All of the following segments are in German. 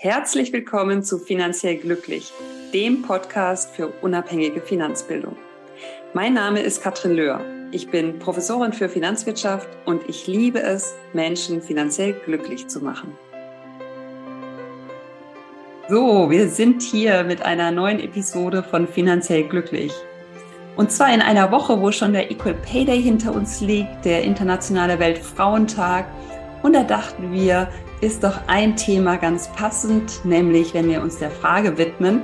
Herzlich willkommen zu Finanziell Glücklich, dem Podcast für unabhängige Finanzbildung. Mein Name ist Katrin Löhr. Ich bin Professorin für Finanzwirtschaft und ich liebe es, Menschen finanziell glücklich zu machen. So, wir sind hier mit einer neuen Episode von Finanziell Glücklich. Und zwar in einer Woche, wo schon der Equal Pay Day hinter uns liegt, der internationale Weltfrauentag. Und da dachten wir, ist doch ein Thema ganz passend, nämlich wenn wir uns der Frage widmen,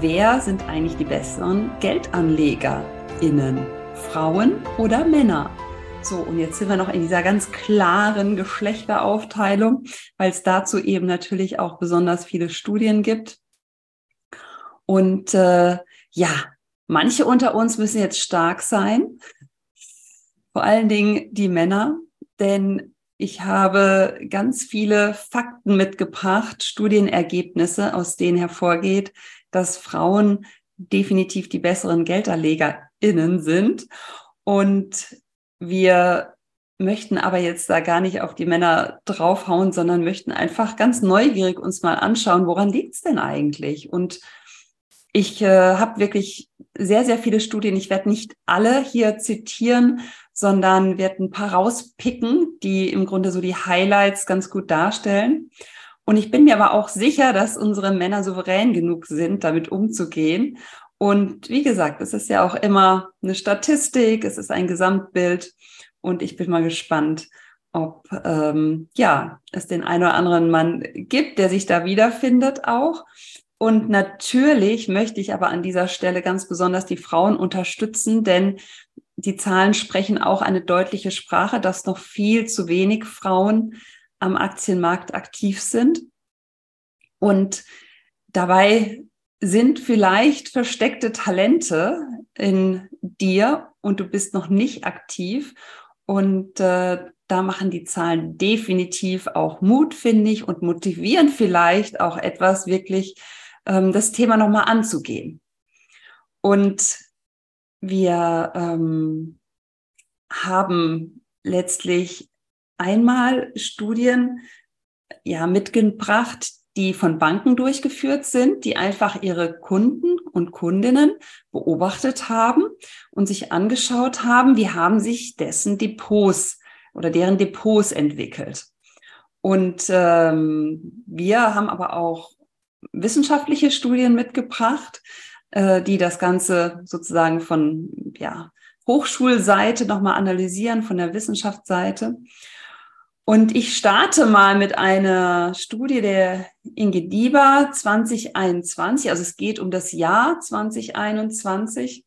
wer sind eigentlich die besseren GeldanlegerInnen? Frauen oder Männer? So, und jetzt sind wir noch in dieser ganz klaren Geschlechteraufteilung, weil es dazu eben natürlich auch besonders viele Studien gibt. Und äh, ja, manche unter uns müssen jetzt stark sein, vor allen Dingen die Männer, denn ich habe ganz viele Fakten mitgebracht, Studienergebnisse, aus denen hervorgeht, dass Frauen definitiv die besseren GeldanlegerInnen sind. Und wir möchten aber jetzt da gar nicht auf die Männer draufhauen, sondern möchten einfach ganz neugierig uns mal anschauen, woran liegt es denn eigentlich? Und ich äh, habe wirklich sehr, sehr viele Studien. Ich werde nicht alle hier zitieren, sondern werde ein paar rauspicken, die im Grunde so die Highlights ganz gut darstellen. Und ich bin mir aber auch sicher, dass unsere Männer souverän genug sind, damit umzugehen. Und wie gesagt, es ist ja auch immer eine Statistik, es ist ein Gesamtbild. Und ich bin mal gespannt, ob ähm, ja es den einen oder anderen Mann gibt, der sich da wiederfindet auch. Und natürlich möchte ich aber an dieser Stelle ganz besonders die Frauen unterstützen, denn die Zahlen sprechen auch eine deutliche Sprache, dass noch viel zu wenig Frauen am Aktienmarkt aktiv sind. Und dabei sind vielleicht versteckte Talente in dir und du bist noch nicht aktiv. Und äh, da machen die Zahlen definitiv auch Mut, finde ich, und motivieren vielleicht auch etwas wirklich ähm, das Thema nochmal anzugehen. Und wir ähm, haben letztlich einmal Studien ja mitgebracht, die von Banken durchgeführt sind, die einfach ihre Kunden und Kundinnen beobachtet haben und sich angeschaut haben, wie haben sich dessen Depots oder deren Depots entwickelt. Und ähm, wir haben aber auch wissenschaftliche Studien mitgebracht, äh, die das Ganze sozusagen von ja, Hochschulseite nochmal analysieren, von der Wissenschaftsseite. Und ich starte mal mit einer Studie der Inge Dieber 2021. Also es geht um das Jahr 2021.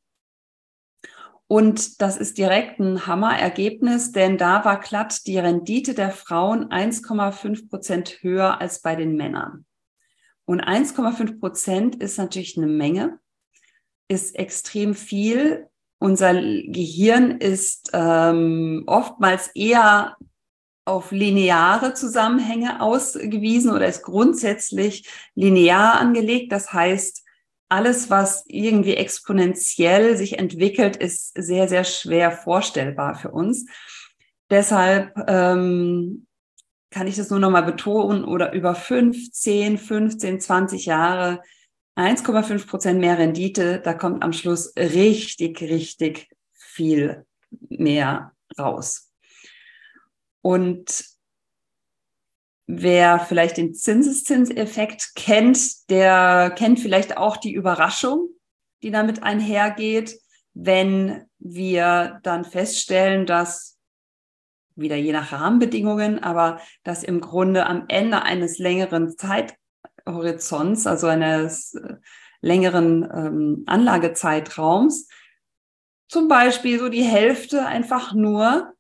Und das ist direkt ein Hammerergebnis, denn da war glatt die Rendite der Frauen 1,5 Prozent höher als bei den Männern. Und 1,5 Prozent ist natürlich eine Menge, ist extrem viel. Unser Gehirn ist ähm, oftmals eher auf lineare Zusammenhänge ausgewiesen oder ist grundsätzlich linear angelegt. Das heißt, alles, was irgendwie exponentiell sich entwickelt, ist sehr, sehr schwer vorstellbar für uns. Deshalb ähm, kann ich das nur nochmal betonen, oder über 15, 15, 20 Jahre 1,5 Prozent mehr Rendite, da kommt am Schluss richtig, richtig viel mehr raus. Und wer vielleicht den Zinseszinseffekt kennt, der kennt vielleicht auch die Überraschung, die damit einhergeht, wenn wir dann feststellen, dass wieder je nach Rahmenbedingungen, aber dass im Grunde am Ende eines längeren Zeithorizonts, also eines äh, längeren ähm, Anlagezeitraums, zum Beispiel so die Hälfte einfach nur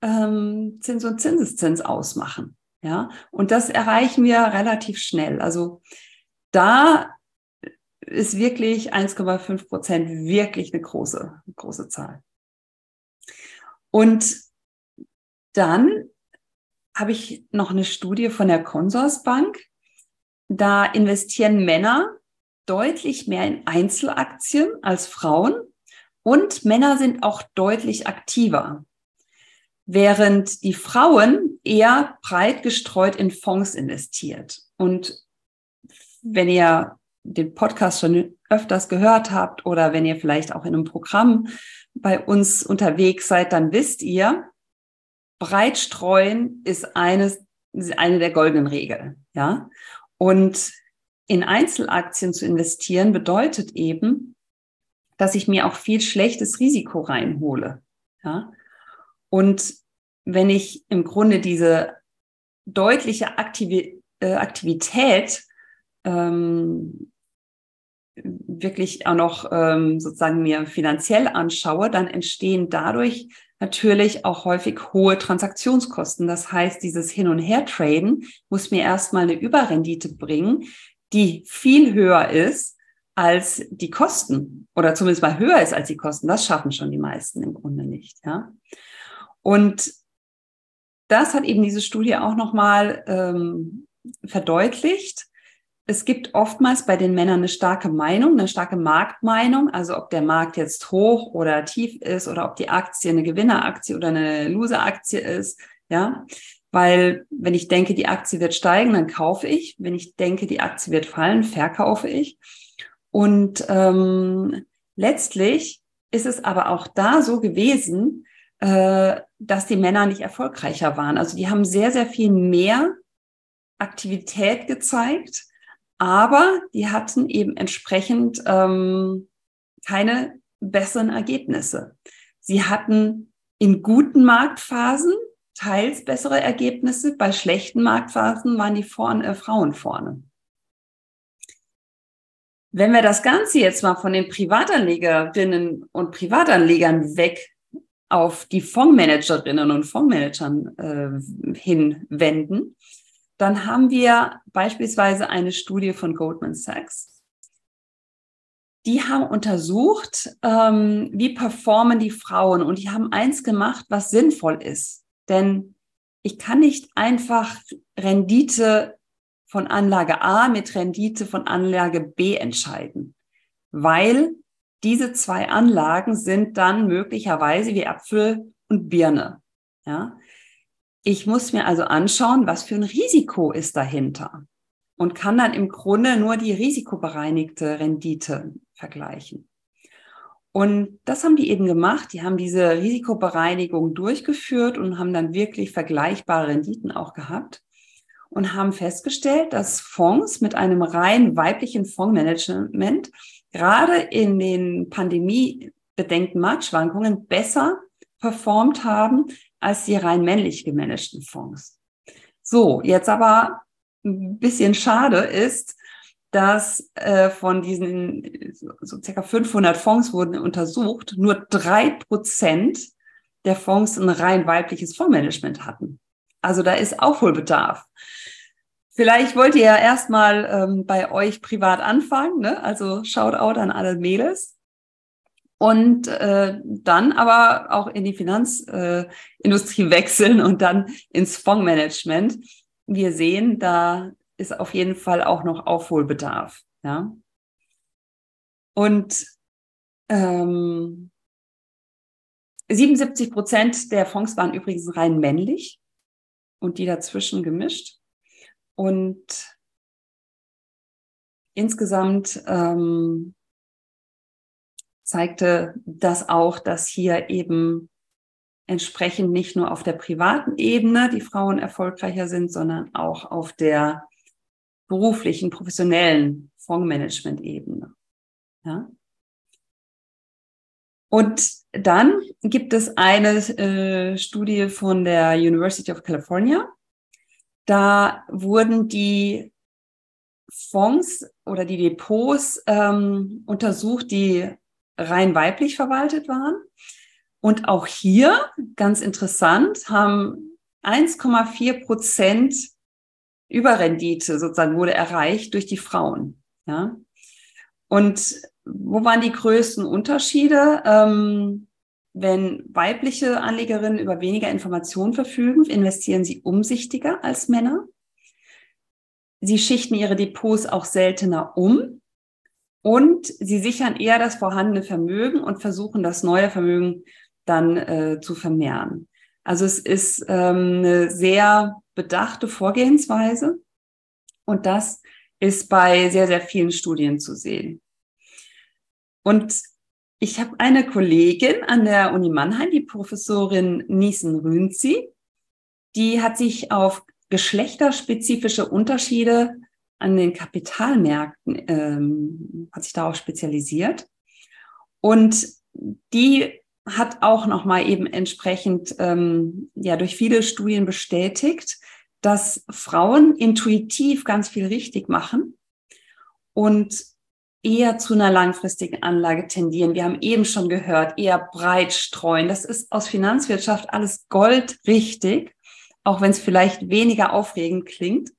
ähm, Zins und Zinseszins ausmachen. Ja, und das erreichen wir relativ schnell. Also da ist wirklich 1,5 Prozent wirklich eine große, große Zahl. Und dann habe ich noch eine Studie von der Consorsbank. Da investieren Männer deutlich mehr in Einzelaktien als Frauen und Männer sind auch deutlich aktiver, während die Frauen eher breit gestreut in Fonds investiert. Und wenn ihr den Podcast schon öfters gehört habt oder wenn ihr vielleicht auch in einem Programm bei uns unterwegs seid, dann wisst ihr, breit streuen ist eines, eine der goldenen Regeln, ja. Und in Einzelaktien zu investieren bedeutet eben, dass ich mir auch viel schlechtes Risiko reinhole, ja. Und wenn ich im Grunde diese deutliche Aktivi äh, Aktivität ähm, wirklich auch noch ähm, sozusagen mir finanziell anschaue, dann entstehen dadurch natürlich auch häufig hohe Transaktionskosten. Das heißt, dieses Hin- und Her-Traden muss mir erstmal eine Überrendite bringen, die viel höher ist als die Kosten oder zumindest mal höher ist als die Kosten. Das schaffen schon die meisten im Grunde nicht. Ja. Und das hat eben diese Studie auch nochmal ähm, verdeutlicht. Es gibt oftmals bei den Männern eine starke Meinung, eine starke Marktmeinung, also ob der Markt jetzt hoch oder tief ist oder ob die Aktie eine Gewinneraktie oder eine Loseraktie ist, ja. Weil wenn ich denke, die Aktie wird steigen, dann kaufe ich. Wenn ich denke, die Aktie wird fallen, verkaufe ich. Und ähm, letztlich ist es aber auch da so gewesen, äh, dass die Männer nicht erfolgreicher waren. Also die haben sehr, sehr viel mehr Aktivität gezeigt, aber die hatten eben entsprechend ähm, keine besseren Ergebnisse. Sie hatten in guten Marktphasen teils bessere Ergebnisse, bei schlechten Marktphasen waren die vorne, äh, Frauen vorne. Wenn wir das Ganze jetzt mal von den Privatanlegerinnen und Privatanlegern weg auf die Fondsmanagerinnen und Fondsmanagern äh, hinwenden, dann haben wir beispielsweise eine Studie von Goldman Sachs. Die haben untersucht, ähm, wie performen die Frauen und die haben eins gemacht, was sinnvoll ist. Denn ich kann nicht einfach Rendite von Anlage A mit Rendite von Anlage B entscheiden, weil diese zwei Anlagen sind dann möglicherweise wie Apfel und Birne. Ja? Ich muss mir also anschauen, was für ein Risiko ist dahinter und kann dann im Grunde nur die risikobereinigte Rendite vergleichen. Und das haben die eben gemacht. Die haben diese Risikobereinigung durchgeführt und haben dann wirklich vergleichbare Renditen auch gehabt und haben festgestellt, dass Fonds mit einem rein weiblichen Fondsmanagement gerade in den pandemiebedingten Marktschwankungen besser performt haben als die rein männlich gemanagten Fonds. So, jetzt aber ein bisschen schade ist, dass äh, von diesen so, circa 500 Fonds wurden untersucht, nur drei Prozent der Fonds ein rein weibliches Fondsmanagement hatten. Also da ist Aufholbedarf. Vielleicht wollt ihr ja erstmal ähm, bei euch privat anfangen, ne? also Shoutout an alle Mädels. Und äh, dann aber auch in die Finanzindustrie äh, wechseln und dann ins Fondsmanagement. Wir sehen, da ist auf jeden Fall auch noch Aufholbedarf. Ja? Und ähm, 77 Prozent der Fonds waren übrigens rein männlich und die dazwischen gemischt. Und insgesamt ähm, zeigte das auch, dass hier eben entsprechend nicht nur auf der privaten Ebene die Frauen erfolgreicher sind, sondern auch auf der beruflichen, professionellen Fondsmanagement-Ebene. Ja? Und dann gibt es eine äh, Studie von der University of California, da wurden die Fonds oder die Depots ähm, untersucht, die rein weiblich verwaltet waren. Und auch hier, ganz interessant, haben 1,4 Prozent Überrendite sozusagen wurde erreicht durch die Frauen. Ja. Und wo waren die größten Unterschiede? Ähm, wenn weibliche Anlegerinnen über weniger Informationen verfügen, investieren sie umsichtiger als Männer. Sie schichten ihre Depots auch seltener um und sie sichern eher das vorhandene Vermögen und versuchen das neue Vermögen dann äh, zu vermehren. Also es ist ähm, eine sehr bedachte Vorgehensweise und das ist bei sehr, sehr vielen Studien zu sehen. Und ich habe eine Kollegin an der Uni Mannheim, die Professorin Niesen Rünzi, die hat sich auf geschlechterspezifische Unterschiede an den Kapitalmärkten, ähm, hat sich darauf spezialisiert. Und die hat auch nochmal eben entsprechend ähm, ja durch viele Studien bestätigt, dass Frauen intuitiv ganz viel richtig machen und eher zu einer langfristigen Anlage tendieren. Wir haben eben schon gehört, eher breit streuen. Das ist aus Finanzwirtschaft alles goldrichtig, auch wenn es vielleicht weniger aufregend klingt.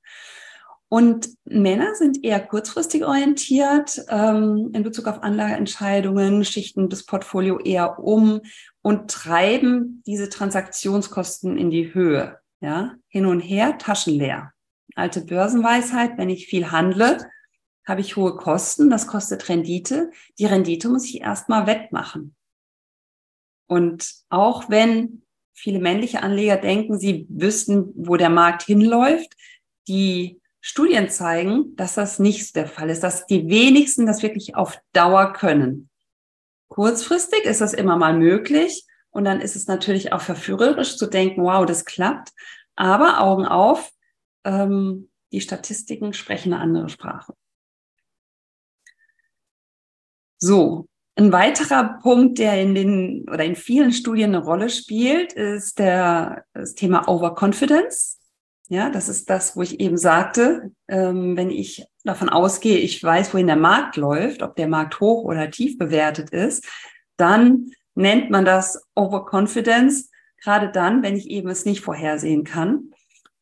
Und Männer sind eher kurzfristig orientiert ähm, in Bezug auf Anlageentscheidungen, schichten das Portfolio eher um und treiben diese Transaktionskosten in die Höhe. Ja, hin und her, Taschen leer. Alte Börsenweisheit, wenn ich viel handle, habe ich hohe Kosten, das kostet Rendite. Die Rendite muss ich erstmal wettmachen. Und auch wenn viele männliche Anleger denken, sie wüssten, wo der Markt hinläuft, die Studien zeigen, dass das nicht der Fall ist, dass die wenigsten das wirklich auf Dauer können. Kurzfristig ist das immer mal möglich und dann ist es natürlich auch verführerisch zu denken, wow, das klappt. Aber Augen auf, ähm, die Statistiken sprechen eine andere Sprache. So, ein weiterer Punkt, der in den oder in vielen Studien eine Rolle spielt, ist der, das Thema Overconfidence. Ja, das ist das, wo ich eben sagte, ähm, wenn ich davon ausgehe, ich weiß, wohin der Markt läuft, ob der Markt hoch oder tief bewertet ist, dann nennt man das Overconfidence, gerade dann, wenn ich eben es nicht vorhersehen kann.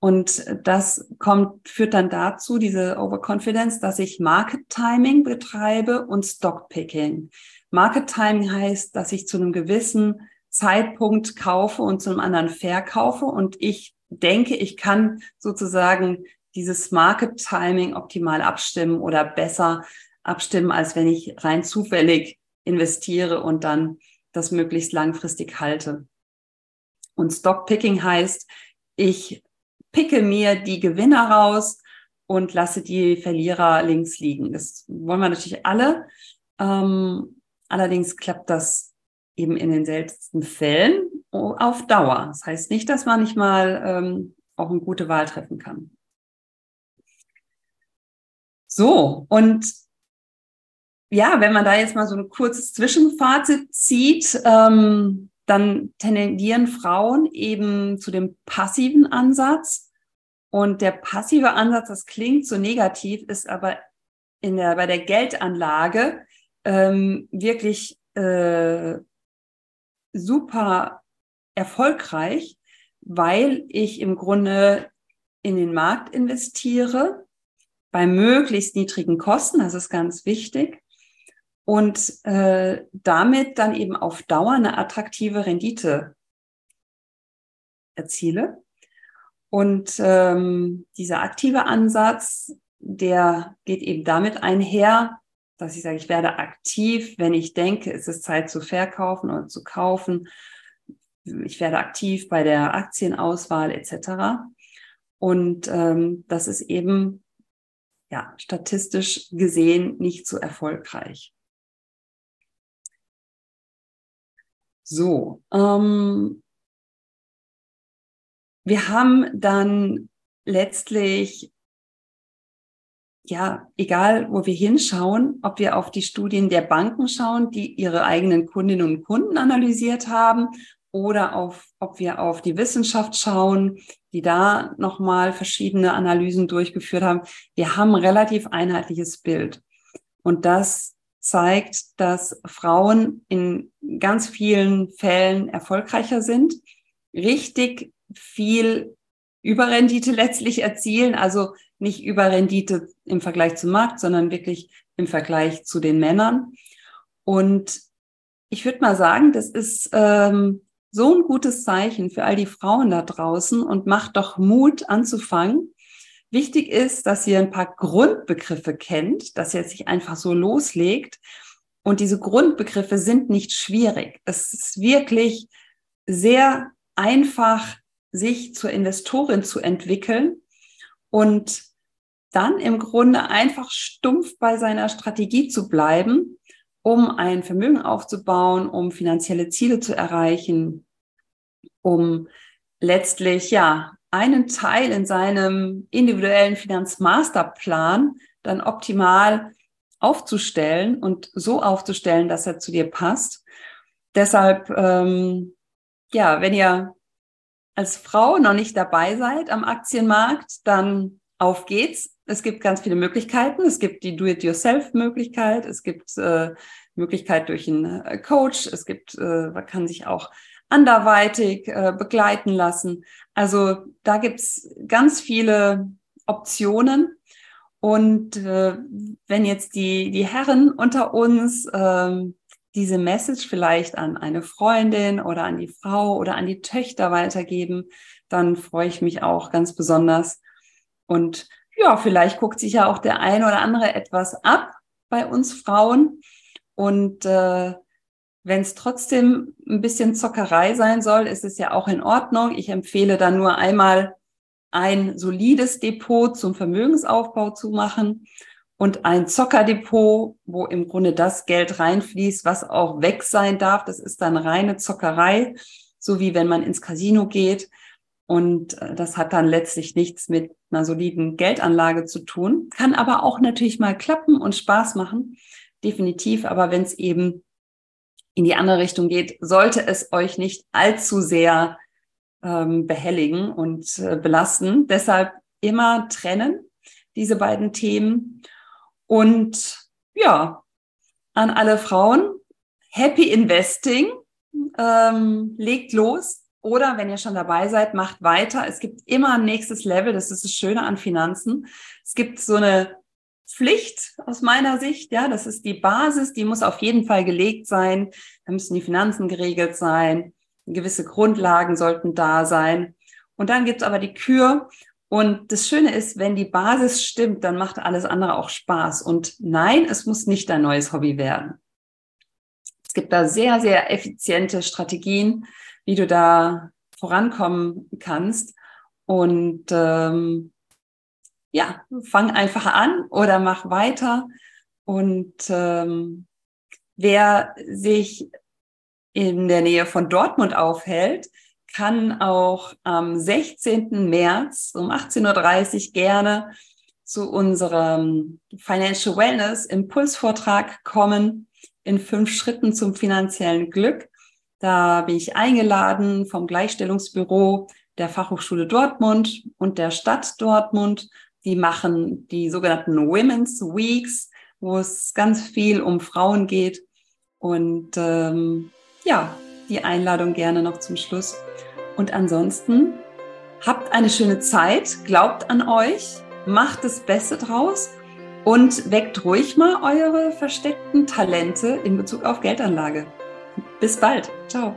Und das kommt, führt dann dazu, diese Overconfidence, dass ich Market Timing betreibe und Stock Picking. Market Timing heißt, dass ich zu einem gewissen Zeitpunkt kaufe und zu einem anderen verkaufe und ich denke, ich kann sozusagen dieses Market Timing optimal abstimmen oder besser abstimmen, als wenn ich rein zufällig investiere und dann das möglichst langfristig halte. Und Stock Picking heißt, ich picke mir die Gewinner raus und lasse die Verlierer links liegen. Das wollen wir natürlich alle. Ähm, allerdings klappt das eben in den seltensten Fällen auf Dauer. Das heißt nicht, dass man nicht mal ähm, auch eine gute Wahl treffen kann. So, und ja, wenn man da jetzt mal so ein kurzes Zwischenfazit zieht, ähm, dann tendieren Frauen eben zu dem passiven Ansatz. Und der passive Ansatz, das klingt so negativ, ist aber in der, bei der Geldanlage ähm, wirklich äh, super erfolgreich, weil ich im Grunde in den Markt investiere bei möglichst niedrigen Kosten, das ist ganz wichtig, und äh, damit dann eben auf Dauer eine attraktive Rendite erziele. Und ähm, dieser aktive Ansatz, der geht eben damit einher, dass ich sage, ich werde aktiv, wenn ich denke, es ist Zeit zu verkaufen oder zu kaufen. Ich werde aktiv bei der Aktienauswahl etc. Und ähm, das ist eben ja statistisch gesehen nicht so erfolgreich. So, ähm, wir haben dann letztlich, ja, egal wo wir hinschauen, ob wir auf die Studien der Banken schauen, die ihre eigenen Kundinnen und Kunden analysiert haben, oder auf, ob wir auf die Wissenschaft schauen, die da nochmal verschiedene Analysen durchgeführt haben. Wir haben relativ einheitliches Bild. Und das zeigt, dass Frauen in ganz vielen Fällen erfolgreicher sind, richtig viel Überrendite letztlich erzielen, also nicht Überrendite im Vergleich zum Markt, sondern wirklich im Vergleich zu den Männern. Und ich würde mal sagen, das ist ähm, so ein gutes Zeichen für all die Frauen da draußen und macht doch Mut anzufangen Wichtig ist, dass ihr ein paar Grundbegriffe kennt, dass ihr sich einfach so loslegt. Und diese Grundbegriffe sind nicht schwierig. Es ist wirklich sehr einfach, sich zur Investorin zu entwickeln. Und dann im Grunde einfach stumpf bei seiner Strategie zu bleiben, um ein Vermögen aufzubauen, um finanzielle Ziele zu erreichen, um letztlich ja einen Teil in seinem individuellen Finanzmasterplan dann optimal aufzustellen und so aufzustellen, dass er zu dir passt. Deshalb, ähm, ja, wenn ihr als Frau noch nicht dabei seid am Aktienmarkt, dann auf geht's. Es gibt ganz viele Möglichkeiten. Es gibt die Do-it-yourself-Möglichkeit. Es gibt äh, Möglichkeit durch einen äh, Coach. Es gibt, äh, man kann sich auch anderweitig äh, begleiten lassen. Also da gibt's ganz viele Optionen. Und äh, wenn jetzt die, die Herren unter uns äh, diese Message vielleicht an eine Freundin oder an die Frau oder an die Töchter weitergeben, dann freue ich mich auch ganz besonders. Und ja, vielleicht guckt sich ja auch der eine oder andere etwas ab bei uns Frauen. Und äh, wenn es trotzdem ein bisschen Zockerei sein soll, ist es ja auch in Ordnung. Ich empfehle dann nur einmal ein solides Depot zum Vermögensaufbau zu machen und ein Zockerdepot, wo im Grunde das Geld reinfließt, was auch weg sein darf. Das ist dann reine Zockerei, so wie wenn man ins Casino geht. Und äh, das hat dann letztlich nichts mit einer soliden Geldanlage zu tun. Kann aber auch natürlich mal klappen und Spaß machen. Definitiv. Aber wenn es eben in die andere Richtung geht, sollte es euch nicht allzu sehr ähm, behelligen und äh, belasten. Deshalb immer trennen, diese beiden Themen. Und ja, an alle Frauen, happy investing, ähm, legt los. Oder wenn ihr schon dabei seid, macht weiter. Es gibt immer ein nächstes Level. Das ist das Schöne an Finanzen. Es gibt so eine Pflicht aus meiner Sicht. Ja, das ist die Basis, die muss auf jeden Fall gelegt sein. Da müssen die Finanzen geregelt sein. Gewisse Grundlagen sollten da sein. Und dann gibt's aber die Kür. Und das Schöne ist, wenn die Basis stimmt, dann macht alles andere auch Spaß. Und nein, es muss nicht dein neues Hobby werden. Es gibt da sehr, sehr effiziente Strategien, wie du da vorankommen kannst. Und ähm, ja, fang einfach an oder mach weiter. Und ähm, wer sich in der Nähe von Dortmund aufhält, kann auch am 16. März um 18.30 Uhr gerne zu unserem Financial Wellness Impulsvortrag kommen in fünf Schritten zum finanziellen Glück. Da bin ich eingeladen vom Gleichstellungsbüro der Fachhochschule Dortmund und der Stadt Dortmund die machen die sogenannten Women's Weeks, wo es ganz viel um Frauen geht. Und ähm, ja, die Einladung gerne noch zum Schluss. Und ansonsten habt eine schöne Zeit, glaubt an euch, macht das Beste draus und weckt ruhig mal eure versteckten Talente in Bezug auf Geldanlage. Bis bald. Ciao.